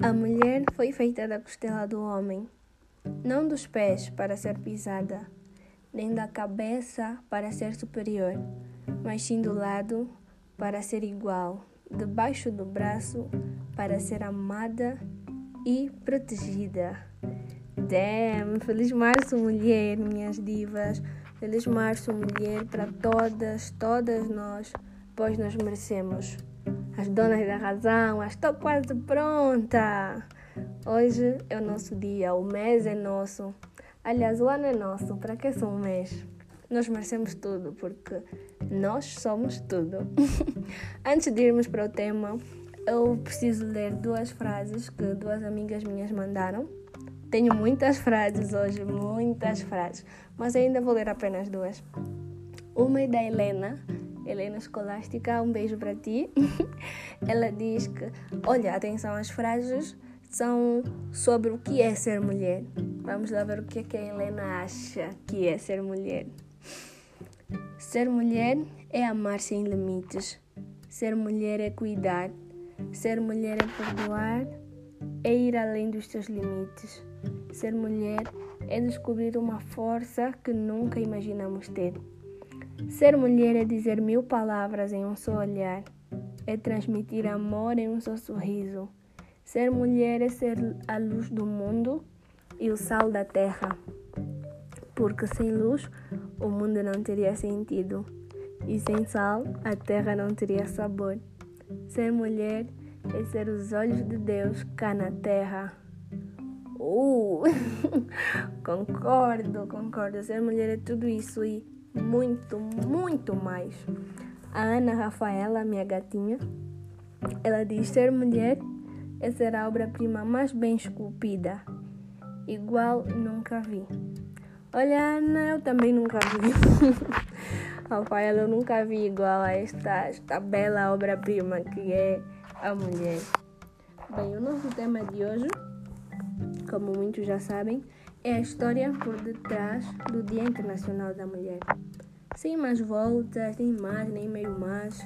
A mulher foi feita da costela do homem, não dos pés para ser pisada, nem da cabeça para ser superior, mas sim do lado para ser igual, debaixo do braço para ser amada e protegida. Damn! Feliz Março, mulher, minhas divas! Feliz Março, mulher, para todas, todas nós, pois nós merecemos as donas da razão, estou quase pronta. Hoje é o nosso dia, o mês é nosso. Aliás, o ano é nosso, para que só um mês? Nós merecemos tudo, porque nós somos tudo. Antes de irmos para o tema, eu preciso ler duas frases que duas amigas minhas mandaram. Tenho muitas frases hoje, muitas frases, mas ainda vou ler apenas duas. Uma é da Helena, Helena Escolástica, um beijo para ti. Ela diz que, olha, atenção, as frases são sobre o que é ser mulher. Vamos lá ver o que, é que a Helena acha que é ser mulher. Ser mulher é amar sem limites. Ser mulher é cuidar. Ser mulher é perdoar. É ir além dos seus limites. Ser mulher é descobrir uma força que nunca imaginamos ter. Ser mulher é dizer mil palavras em um só olhar, é transmitir amor em um só sorriso. Ser mulher é ser a luz do mundo e o sal da terra, porque sem luz o mundo não teria sentido e sem sal a terra não teria sabor. Ser mulher é ser os olhos de Deus cá na terra. Uh! concordo, concordo. Ser mulher é tudo isso e muito, muito mais. A Ana Rafaela, minha gatinha, ela diz: ser mulher é ser a obra-prima mais bem esculpida. Igual nunca vi. Olha, Ana, eu também nunca vi. Rafaela, eu nunca vi igual a esta, esta bela obra-prima que é a mulher. Bem, o nosso tema de hoje, como muitos já sabem, é a história por detrás do Dia Internacional da Mulher. Sem mais voltas, nem mais, nem meio mais,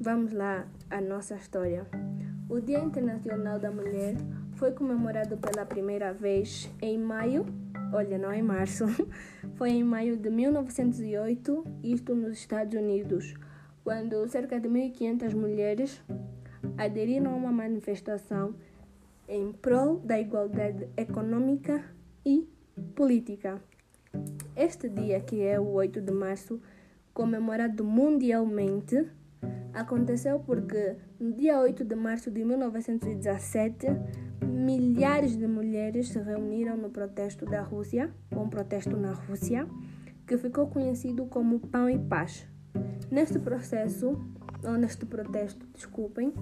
vamos lá a nossa história. O Dia Internacional da Mulher foi comemorado pela primeira vez em maio, olha, não em março, foi em maio de 1908, isto nos Estados Unidos, quando cerca de 1.500 mulheres aderiram a uma manifestação em prol da igualdade econômica e política. Este dia, que é o 8 de março, comemorado mundialmente, aconteceu porque no dia 8 de março de 1917, milhares de mulheres se reuniram no protesto da Rússia, um protesto na Rússia, que ficou conhecido como Pão e Paz. Neste processo, ou neste protesto, desculpem,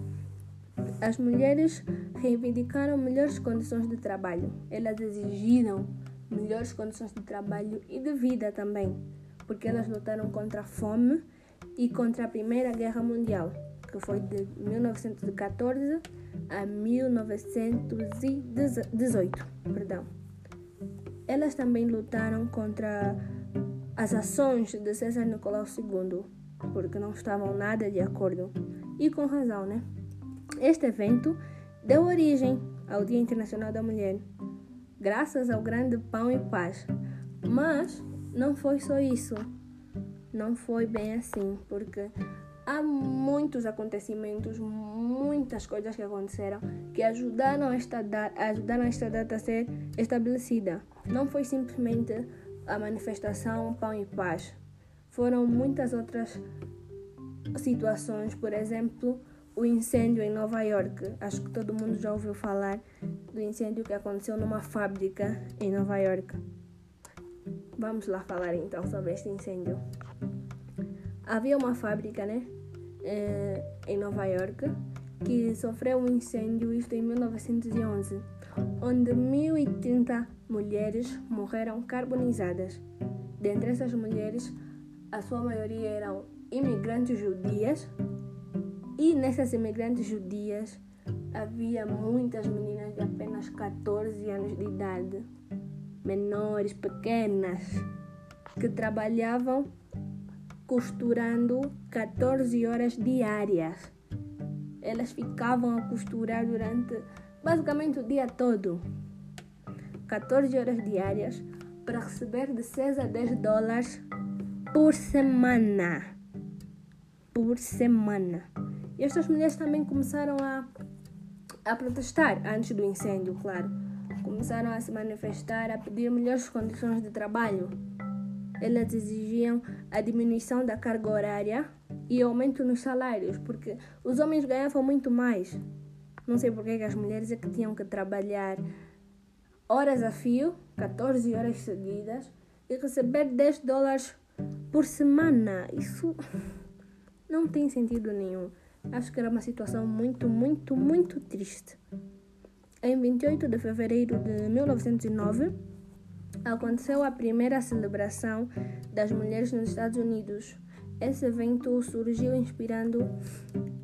as mulheres reivindicaram melhores condições de trabalho. Elas exigiram melhores condições de trabalho e de vida também, porque elas lutaram contra a fome e contra a Primeira Guerra Mundial, que foi de 1914 a 1918. Perdão. Elas também lutaram contra as ações de César Nicolau II, porque não estavam nada de acordo. E com razão, né? Este evento deu origem ao Dia Internacional da Mulher, graças ao grande pão e paz. Mas não foi só isso. Não foi bem assim, porque há muitos acontecimentos, muitas coisas que aconteceram que ajudaram esta data, ajudaram esta data a ser estabelecida. Não foi simplesmente a manifestação Pão e Paz. Foram muitas outras situações, por exemplo, o incêndio em Nova York. Acho que todo mundo já ouviu falar do incêndio que aconteceu numa fábrica em Nova York. Vamos lá falar então sobre este incêndio. Havia uma fábrica, né, eh, em Nova York, que sofreu um incêndio, isto em 1911, onde 1.030 mulheres morreram carbonizadas. Dentre essas mulheres, a sua maioria eram imigrantes judias e nessas imigrantes judias havia muitas meninas de apenas 14 anos de idade, menores, pequenas, que trabalhavam costurando 14 horas diárias. Elas ficavam a costurar durante basicamente o dia todo. 14 horas diárias para receber de 6 a 10 dólares por semana. Por semana. E estas mulheres também começaram a, a protestar antes do incêndio, claro. Começaram a se manifestar, a pedir melhores condições de trabalho. Elas exigiam a diminuição da carga horária e aumento nos salários, porque os homens ganhavam muito mais. Não sei porque que as mulheres é que tinham que trabalhar horas a fio, 14 horas seguidas, e receber 10 dólares por semana. Isso não tem sentido nenhum. Acho que era uma situação muito, muito, muito triste. Em 28 de fevereiro de 1909, aconteceu a primeira celebração das mulheres nos Estados Unidos. Esse evento surgiu inspirando, uh,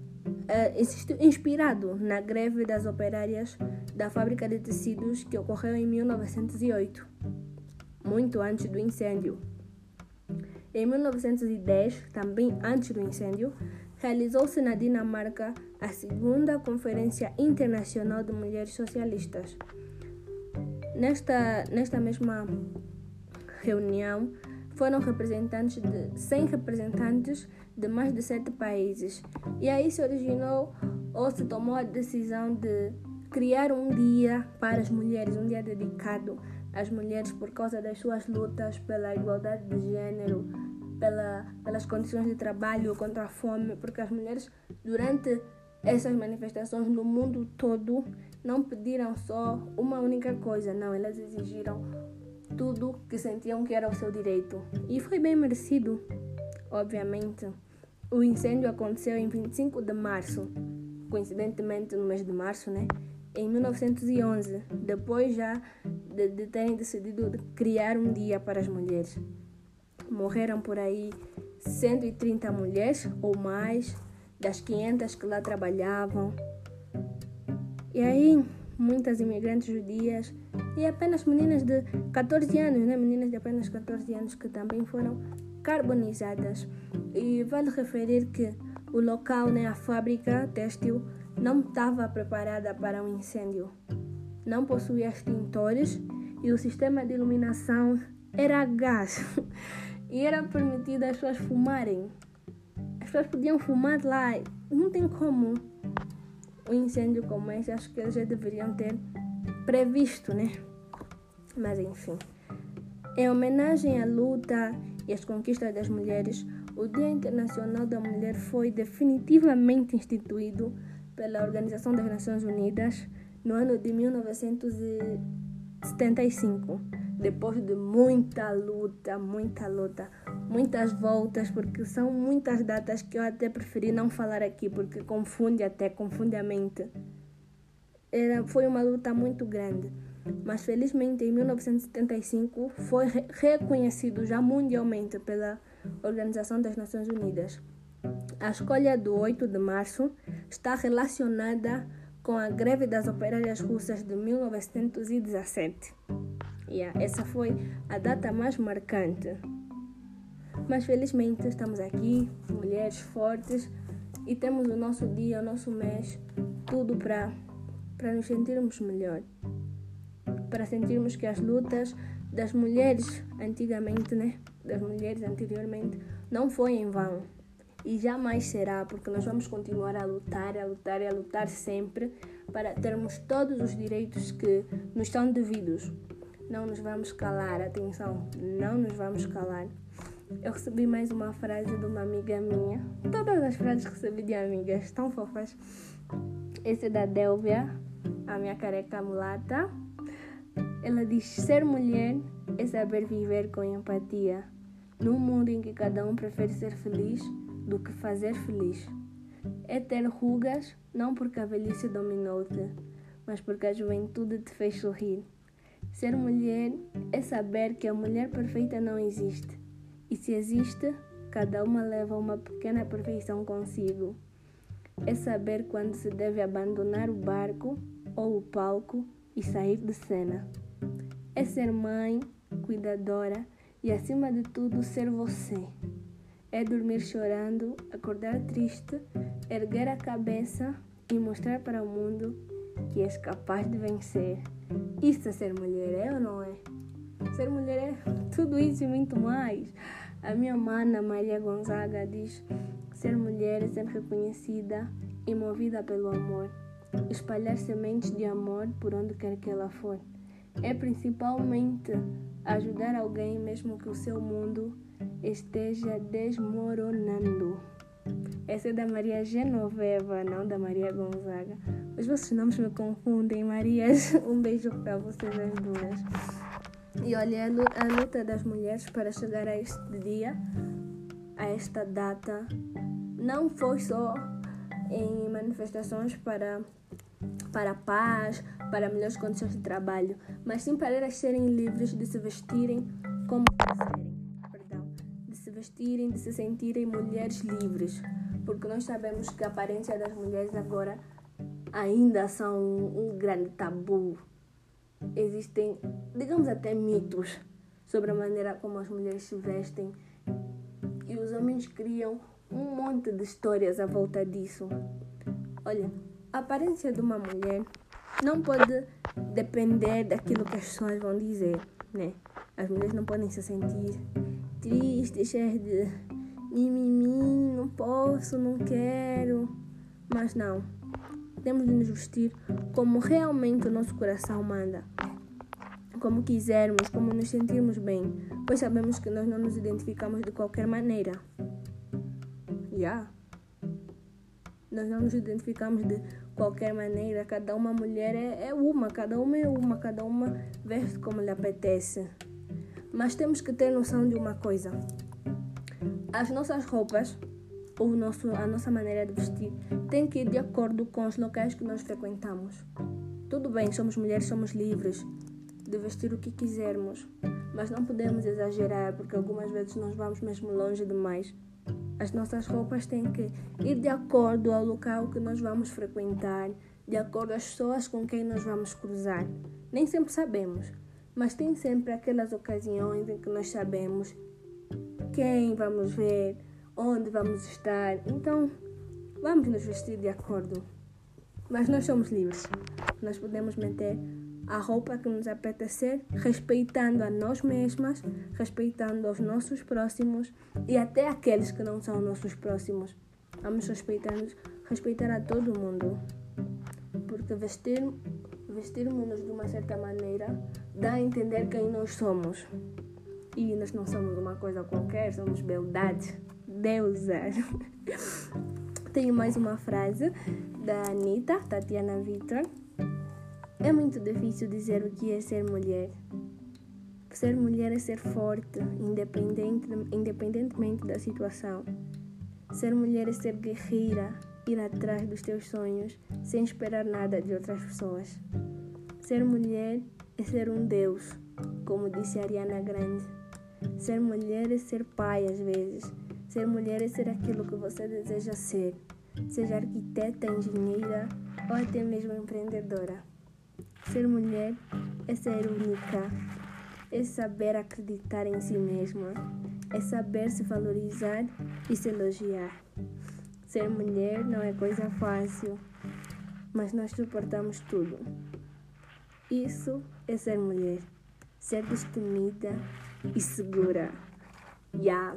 inspirado na greve das operárias da fábrica de tecidos que ocorreu em 1908, muito antes do incêndio. Em 1910, também antes do incêndio, realizou-se na Dinamarca a segunda Conferência Internacional de Mulheres Socialistas. Nesta, nesta mesma reunião, foram representantes de 100 representantes de mais de sete países. E aí se originou ou se tomou a decisão de criar um dia para as mulheres, um dia dedicado às mulheres por causa das suas lutas pela igualdade de gênero, pela, pelas condições de trabalho, contra a fome, porque as mulheres, durante essas manifestações no mundo todo, não pediram só uma única coisa, não, elas exigiram tudo que sentiam que era o seu direito. E foi bem merecido, obviamente. O incêndio aconteceu em 25 de março, coincidentemente no mês de março, né? Em 1911, depois já de, de terem decidido criar um dia para as mulheres. Morreram por aí 130 mulheres ou mais, das 500 que lá trabalhavam. E aí, muitas imigrantes judias e apenas meninas de 14 anos, né? Meninas de apenas 14 anos que também foram carbonizadas. E vale referir que o local, né, a fábrica têxtil, não estava preparada para um incêndio. Não possuía extintores e o sistema de iluminação era a gás. e era permitido as pessoas fumarem. As pessoas podiam fumar lá. Não tem como um incêndio como esse. Acho que eles já deveriam ter previsto, né? Mas enfim. Em homenagem à luta e às conquistas das mulheres, o Dia Internacional da Mulher foi definitivamente instituído pela Organização das Nações Unidas no ano de 1975, depois de muita luta, muita luta, muitas voltas, porque são muitas datas que eu até preferi não falar aqui, porque confunde até, confunde a mente. Era, foi uma luta muito grande mas felizmente em 1975 foi reconhecido já mundialmente pela Organização das Nações Unidas. A escolha do 8 de março está relacionada com a greve das operárias russas de 1917. Yeah, essa foi a data mais marcante. Mas felizmente estamos aqui, mulheres fortes, e temos o nosso dia, o nosso mês, tudo para nos sentirmos melhor para sentirmos que as lutas das mulheres antigamente, né, das mulheres anteriormente, não foi em vão e jamais será, porque nós vamos continuar a lutar, a lutar e a lutar sempre para termos todos os direitos que nos são devidos. Não nos vamos calar, atenção, não nos vamos calar. Eu recebi mais uma frase de uma amiga minha. Todas as frases que recebi de amigas, tão fofas. Esse é da Delvia, a minha careca mulata. Ela diz: ser mulher é saber viver com empatia, num mundo em que cada um prefere ser feliz do que fazer feliz. É ter rugas não porque a velhice dominou-te, mas porque a juventude te fez sorrir. Ser mulher é saber que a mulher perfeita não existe, e se existe, cada uma leva uma pequena perfeição consigo. É saber quando se deve abandonar o barco ou o palco e sair de cena. É ser mãe, cuidadora e, acima de tudo, ser você. É dormir chorando, acordar triste, erguer a cabeça e mostrar para o mundo que és capaz de vencer. Isso é ser mulher, é ou não é? Ser mulher é tudo isso e muito mais. A minha mana Maria Gonzaga diz: ser mulher é ser reconhecida e movida pelo amor, espalhar sementes de amor por onde quer que ela for. É principalmente ajudar alguém mesmo que o seu mundo esteja desmoronando. Essa é da Maria Genoveva, não da Maria Gonzaga. Os vossos nomes me confundem, Marias. Um beijo para vocês as duas. E olha, a luta das mulheres para chegar a este dia, a esta data, não foi só em manifestações para, para a paz, para melhores condições de trabalho, mas sim para elas serem livres de se vestirem como quiserem, vestirem, de se sentirem mulheres livres, porque nós sabemos que a aparência das mulheres agora ainda são um grande tabu. Existem, digamos até mitos sobre a maneira como as mulheres se vestem e os homens criam um monte de histórias à volta disso. Olha, a aparência de uma mulher não pode depender daquilo que as pessoas vão dizer, né? As mulheres não podem se sentir tristes, cheias de mimimi, não posso, não quero. Mas não, temos de nos vestir como realmente o nosso coração manda. Como quisermos, como nos sentirmos bem, pois sabemos que nós não nos identificamos de qualquer maneira. Yeah. Nós não nos identificamos de qualquer maneira. Cada uma mulher é, é uma, cada uma é uma, cada uma veste como lhe apetece. Mas temos que ter noção de uma coisa: as nossas roupas, ou nosso, a nossa maneira de vestir, tem que ir de acordo com os locais que nós frequentamos. Tudo bem, somos mulheres, somos livres de vestir o que quisermos, mas não podemos exagerar porque algumas vezes nós vamos mesmo longe demais as nossas roupas têm que ir de acordo ao local que nós vamos frequentar, de acordo às pessoas com quem nós vamos cruzar. Nem sempre sabemos, mas tem sempre aquelas ocasiões em que nós sabemos quem vamos ver, onde vamos estar. Então, vamos nos vestir de acordo. Mas nós somos livres. Nós podemos meter a roupa que nos apetecer, respeitando a nós mesmas, respeitando os nossos próximos e até aqueles que não são nossos próximos. Vamos respeitar, respeitar a todo mundo. Porque vestir, vestirmos-nos de uma certa maneira dá a entender quem nós somos. E nós não somos uma coisa qualquer, somos beldade, deusas. Tenho mais uma frase da Anitta, Tatiana Victor é muito difícil dizer o que é ser mulher. Ser mulher é ser forte, independente, independentemente da situação. Ser mulher é ser guerreira, ir atrás dos teus sonhos sem esperar nada de outras pessoas. Ser mulher é ser um Deus, como disse Ariana Grande. Ser mulher é ser pai às vezes. Ser mulher é ser aquilo que você deseja ser, seja arquiteta, engenheira ou até mesmo empreendedora. Ser mulher é ser única, é saber acreditar em si mesma, é saber se valorizar e se elogiar. Ser mulher não é coisa fácil, mas nós suportamos tudo. Isso é ser mulher, ser destemida e segura. Yeah.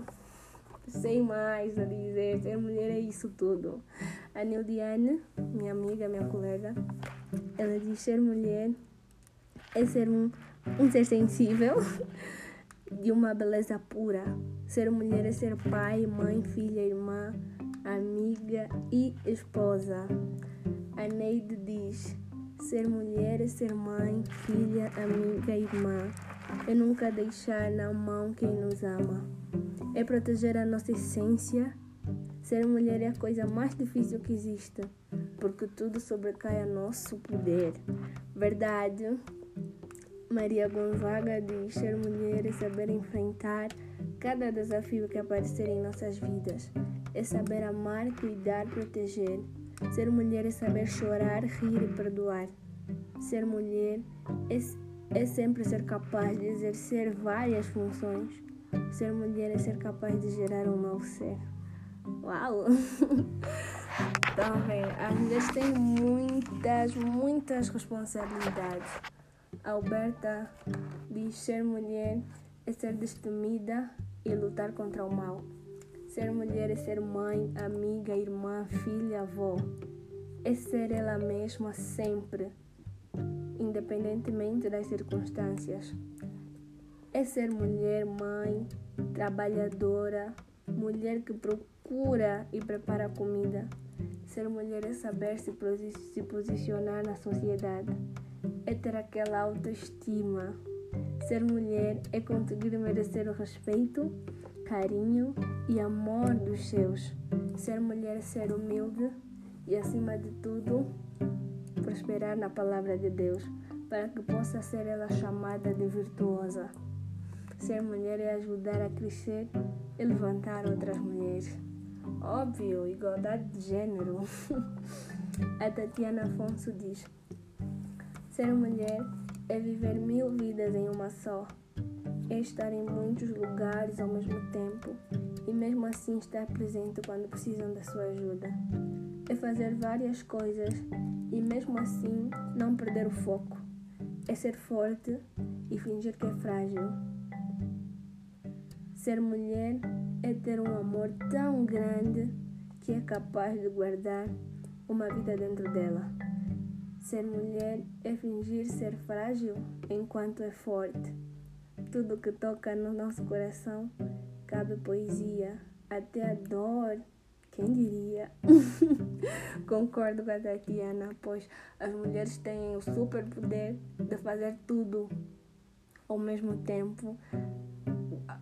sem mais a dizer, ser mulher é isso tudo. A Nildiane, minha amiga, minha colega, ela diz ser mulher é ser um, um ser sensível, de uma beleza pura. Ser mulher é ser pai, mãe, filha, irmã, amiga e esposa. A Neide diz: ser mulher é ser mãe, filha, amiga irmã. É nunca deixar na mão quem nos ama. É proteger a nossa essência Ser mulher é a coisa mais difícil que existe, porque tudo sobrecai a nosso poder. Verdade? Maria Gonzaga diz: ser mulher é saber enfrentar cada desafio que aparecer em nossas vidas. É saber amar, cuidar, proteger. Ser mulher é saber chorar, rir e perdoar. Ser mulher é, é sempre ser capaz de exercer várias funções. Ser mulher é ser capaz de gerar um novo ser. Uau! Então, bem, as mulheres têm muitas, muitas responsabilidades. Alberta diz ser mulher é ser destemida e lutar contra o mal. Ser mulher é ser mãe, amiga, irmã, filha, avó. É ser ela mesma sempre, independentemente das circunstâncias. É ser mulher, mãe, trabalhadora, mulher que procura e prepara comida. Ser mulher é saber se, se posicionar na sociedade, é ter aquela autoestima Ser mulher é conseguir merecer o respeito, carinho e amor dos seus. Ser mulher é ser humilde e, acima de tudo, prosperar na palavra de Deus, para que possa ser ela chamada de virtuosa. Ser mulher é ajudar a crescer e levantar outras mulheres. Óbvio, igualdade de gênero. a Tatiana Afonso diz: Ser mulher é viver mil vidas em uma só. É estar em muitos lugares ao mesmo tempo e mesmo assim estar presente quando precisam da sua ajuda. É fazer várias coisas e mesmo assim não perder o foco. É ser forte e fingir que é frágil. Ser mulher é ter um amor tão grande que é capaz de guardar uma vida dentro dela. Ser mulher é fingir ser frágil enquanto é forte. Tudo que toca no nosso coração cabe poesia, até a dor. Quem diria? Concordo com a Tatiana, pois as mulheres têm o super poder de fazer tudo ao mesmo tempo.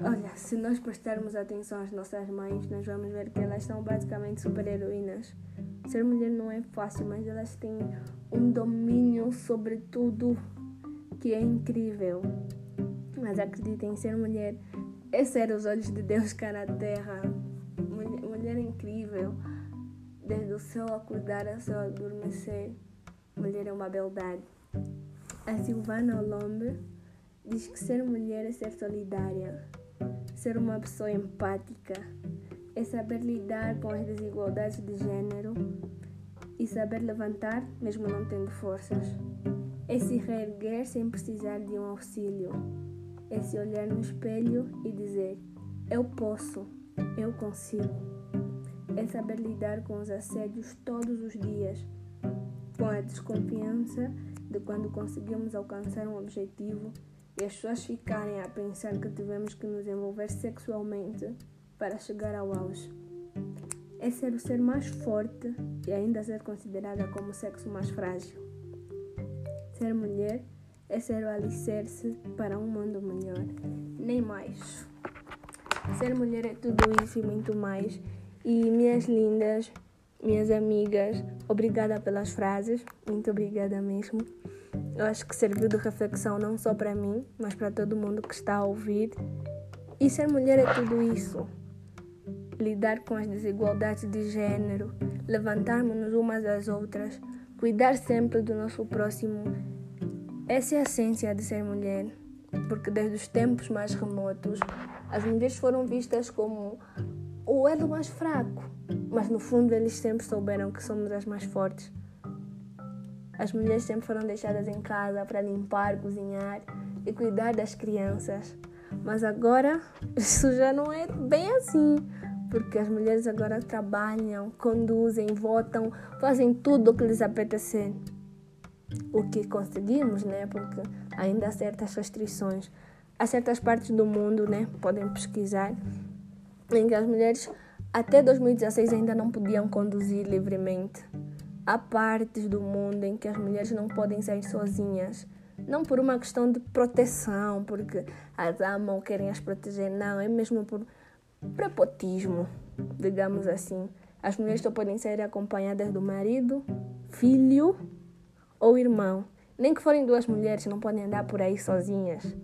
Olha, se nós prestarmos atenção às nossas mães, nós vamos ver que elas são basicamente super heroínas. Ser mulher não é fácil, mas elas têm um domínio sobre tudo que é incrível. Mas acreditem, ser mulher é ser os olhos de Deus cá na terra. Mulher, mulher incrível. Desde o seu acordar ao seu adormecer, mulher é uma beldade. A Silvana Olombe diz que ser mulher é ser solidária, ser uma pessoa empática, é saber lidar com as desigualdades de gênero e saber levantar mesmo não tendo forças. É se reerguer sem precisar de um auxílio. É se olhar no espelho e dizer: Eu posso, eu consigo. É saber lidar com os assédios todos os dias, com a desconfiança de quando conseguimos alcançar um objetivo e as pessoas ficarem a pensar que tivemos que nos envolver sexualmente para chegar ao auge. É ser o ser mais forte e ainda ser considerada como o sexo mais frágil. Ser mulher é ser o alicerce para um mundo melhor, nem mais. Ser mulher é tudo isso e muito mais. E minhas lindas, minhas amigas, obrigada pelas frases, muito obrigada mesmo. Eu acho que serviu de reflexão não só para mim, mas para todo mundo que está a ouvir. E ser mulher é tudo isso lidar com as desigualdades de gênero, levantarmos-nos umas às outras, cuidar sempre do nosso próximo. Essa é a essência de ser mulher, porque desde os tempos mais remotos, as mulheres foram vistas como o elo mais fraco, mas no fundo eles sempre souberam que somos as mais fortes. As mulheres sempre foram deixadas em casa para limpar, cozinhar e cuidar das crianças. Mas agora isso já não é bem assim porque as mulheres agora trabalham, conduzem, votam, fazem tudo o que lhes apetecer. O que conseguimos, né? Porque ainda há certas restrições. Há certas partes do mundo, né? Podem pesquisar, em que as mulheres até 2016 ainda não podiam conduzir livremente. Há partes do mundo em que as mulheres não podem sair sozinhas. Não por uma questão de proteção, porque as amam, querem as proteger, não. É mesmo por prepotismo, digamos assim. As mulheres só podem ser acompanhadas do marido, filho ou irmão. Nem que forem duas mulheres, não podem andar por aí sozinhas.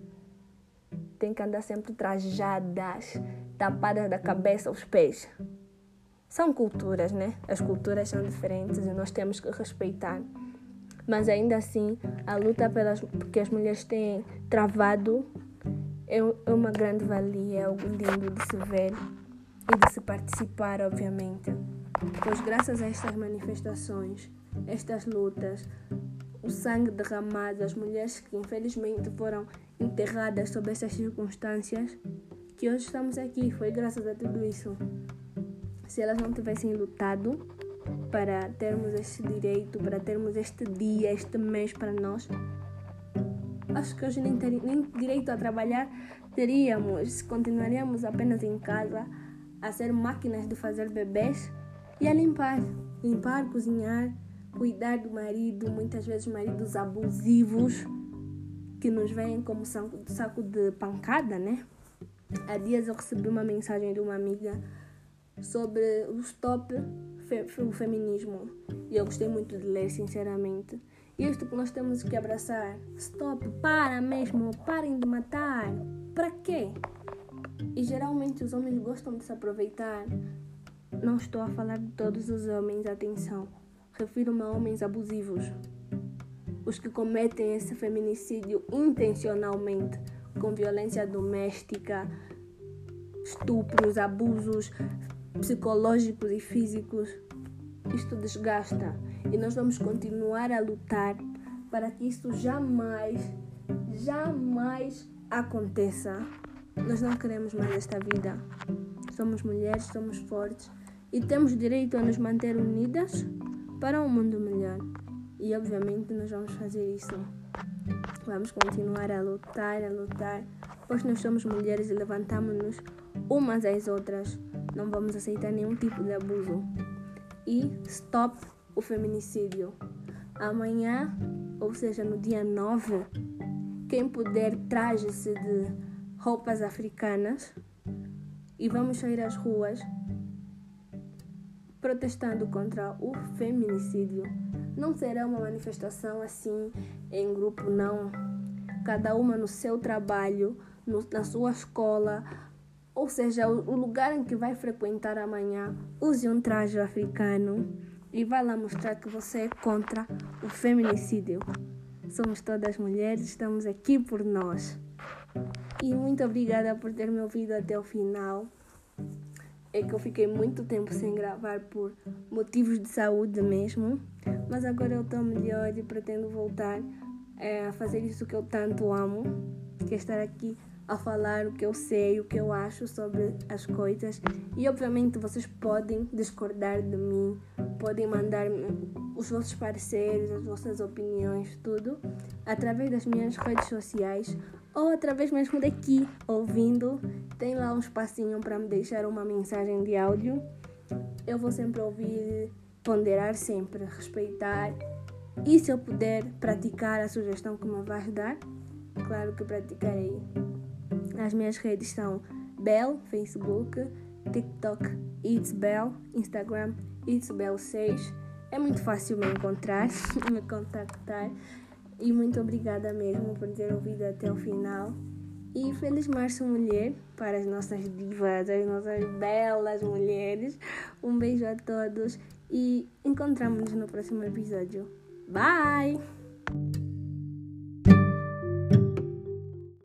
Tem que andar sempre trajadas, tapadas da cabeça aos pés. São culturas, né? As culturas são diferentes e nós temos que respeitar. Mas ainda assim, a luta pelas que as mulheres têm travado é, é uma grande valia, é algo lindo de se ver e de se participar, obviamente. Pois, graças a estas manifestações, estas lutas, o sangue derramado, as mulheres que infelizmente foram enterradas sob essas circunstâncias, que hoje estamos aqui. Foi graças a tudo isso. Se elas não tivessem lutado para termos este direito, para termos este dia, este mês para nós, acho que hoje nem, ter, nem direito a trabalhar teríamos. Continuaríamos apenas em casa a ser máquinas de fazer bebês e a limpar. Limpar, cozinhar, cuidar do marido, muitas vezes maridos abusivos que nos veem como saco de pancada, né? Há dias eu recebi uma mensagem de uma amiga sobre o stop o feminismo e eu gostei muito de ler, sinceramente. Isto que nós temos que abraçar. Stop, para mesmo, parem de matar. Para quê? E geralmente os homens gostam de se aproveitar. Não estou a falar de todos os homens, atenção. Refiro-me a homens abusivos. Os que cometem esse feminicídio intencionalmente, com violência doméstica, estupros, abusos psicológicos e físicos. Isto desgasta e nós vamos continuar a lutar para que isso jamais, jamais aconteça. Nós não queremos mais esta vida. Somos mulheres, somos fortes e temos direito a nos manter unidas para um mundo melhor. E obviamente nós vamos fazer isso. Vamos continuar a lutar, a lutar, pois nós somos mulheres e levantamos-nos umas às outras. Não vamos aceitar nenhum tipo de abuso. E stop o feminicídio. Amanhã, ou seja, no dia 9, quem puder traje-se de roupas africanas e vamos sair às ruas protestando contra o feminicídio. Não será uma manifestação assim em grupo, não. Cada uma no seu trabalho, no, na sua escola, ou seja, o, o lugar em que vai frequentar amanhã, use um traje africano e vai lá mostrar que você é contra o feminicídio. Somos todas mulheres, estamos aqui por nós. E muito obrigada por ter me ouvido até o final. É que eu fiquei muito tempo sem gravar por motivos de saúde mesmo, mas agora eu estou melhor e pretendo voltar é, a fazer isso que eu tanto amo, que é estar aqui a falar o que eu sei, o que eu acho sobre as coisas. E obviamente vocês podem discordar de mim, podem mandar os vossos pareceres, as vossas opiniões, tudo, através das minhas redes sociais ou através mesmo daqui, ouvindo. Tem lá um espacinho para me deixar uma mensagem de áudio. Eu vou sempre ouvir, ponderar sempre, respeitar. E se eu puder praticar a sugestão que me vais dar, claro que praticarei. As minhas redes são Bell, Facebook, TikTok, It's Bell, Instagram, It's Bell 6. É muito fácil me encontrar, me contactar. E muito obrigada mesmo por ter ouvido até o final. E feliz Março Mulher para as nossas divas, as nossas belas mulheres. Um beijo a todos e encontramos-nos no próximo episódio. Bye!